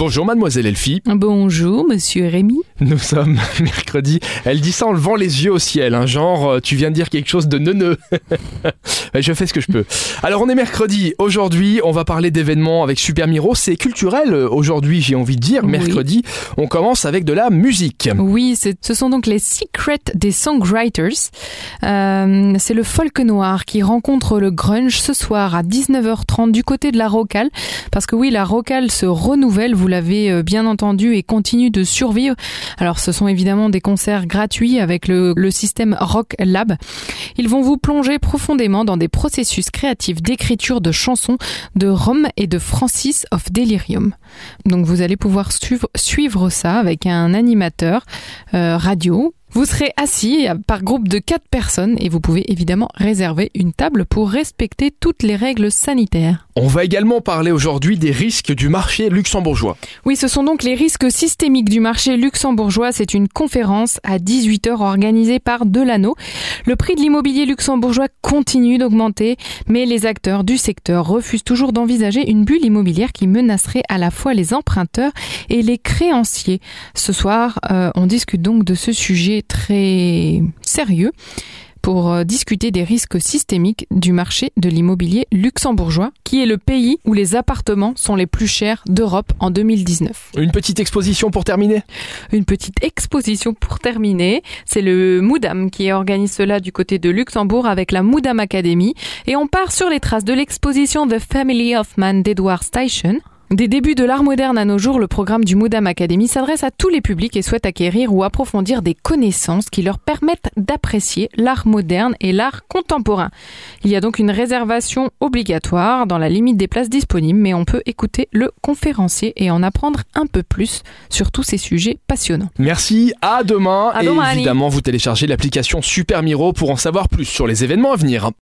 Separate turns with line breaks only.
Bonjour mademoiselle Elfie.
Bonjour monsieur Rémi.
Nous sommes mercredi. Elle dit ça en levant les yeux au ciel, hein, genre euh, tu viens de dire quelque chose de neuneux. je fais ce que je peux. Alors on est mercredi. Aujourd'hui, on va parler d'événements avec Super Miro. C'est culturel euh, aujourd'hui, j'ai envie de dire.
Oui.
Mercredi, on commence avec de la musique.
Oui, c'est- ce sont donc les Secrets des Songwriters. Euh, c'est le folk noir qui rencontre le grunge ce soir à 19h30 du côté de la Rocale. Parce que oui, la Rocale se renouvelle, vous l'avez bien entendu, et continue de survivre. Alors ce sont évidemment des concerts gratuits avec le, système Rock Lab. Ils vont vous plonger profondément dans des processus créatifs d'écriture de chansons de Rome et de Francis of Delirium. Donc vous allez pouvoir suivre, suivre ça avec un animateur euh, radio. Vous serez assis par groupe de quatre personnes et vous pouvez évidemment réserver une table pour respecter toutes les règles sanitaires.
On va également parler aujourd'hui des risques du marché luxembourgeois.
Oui, ce sont donc les risques systémiques du marché luxembourgeois. C'est une conférence à 18h organisée par Delano. Le prix de l'immobilier luxembourgeois continue d'augmenter, mais les acteurs du secteur refusent toujours d'envisager une bulle immobilière qui menacerait à la fois les emprunteurs et les créanciers. Ce soir, euh, on discute donc de ce sujet très sérieux pour euh, discuter des risques systémiques du marché de l'immobilier luxembourgeois, qui est le pays où les appartements sont les plus chers d'Europe en 2019.
Une petite exposition pour terminer?
Une petite exposition pour terminer, c'est le Moudam qui organise cela du côté de Luxembourg avec la Moudam Academy, et on part sur les traces de l'exposition The Family of Man d'Edward Steichen. Des débuts de l'art moderne à nos jours, le programme du Moudam Academy s'adresse à tous les publics et souhaite acquérir ou approfondir des connaissances qui leur permettent d'apprécier l'art moderne et l'art contemporain. Il y a donc une réservation obligatoire dans la limite des places disponibles, mais on peut écouter le conférencier et en apprendre un peu plus sur tous ces sujets passionnants.
Merci, à demain.
À
et évidemment, vous téléchargez l'application Super Miro pour en savoir plus sur les événements à venir.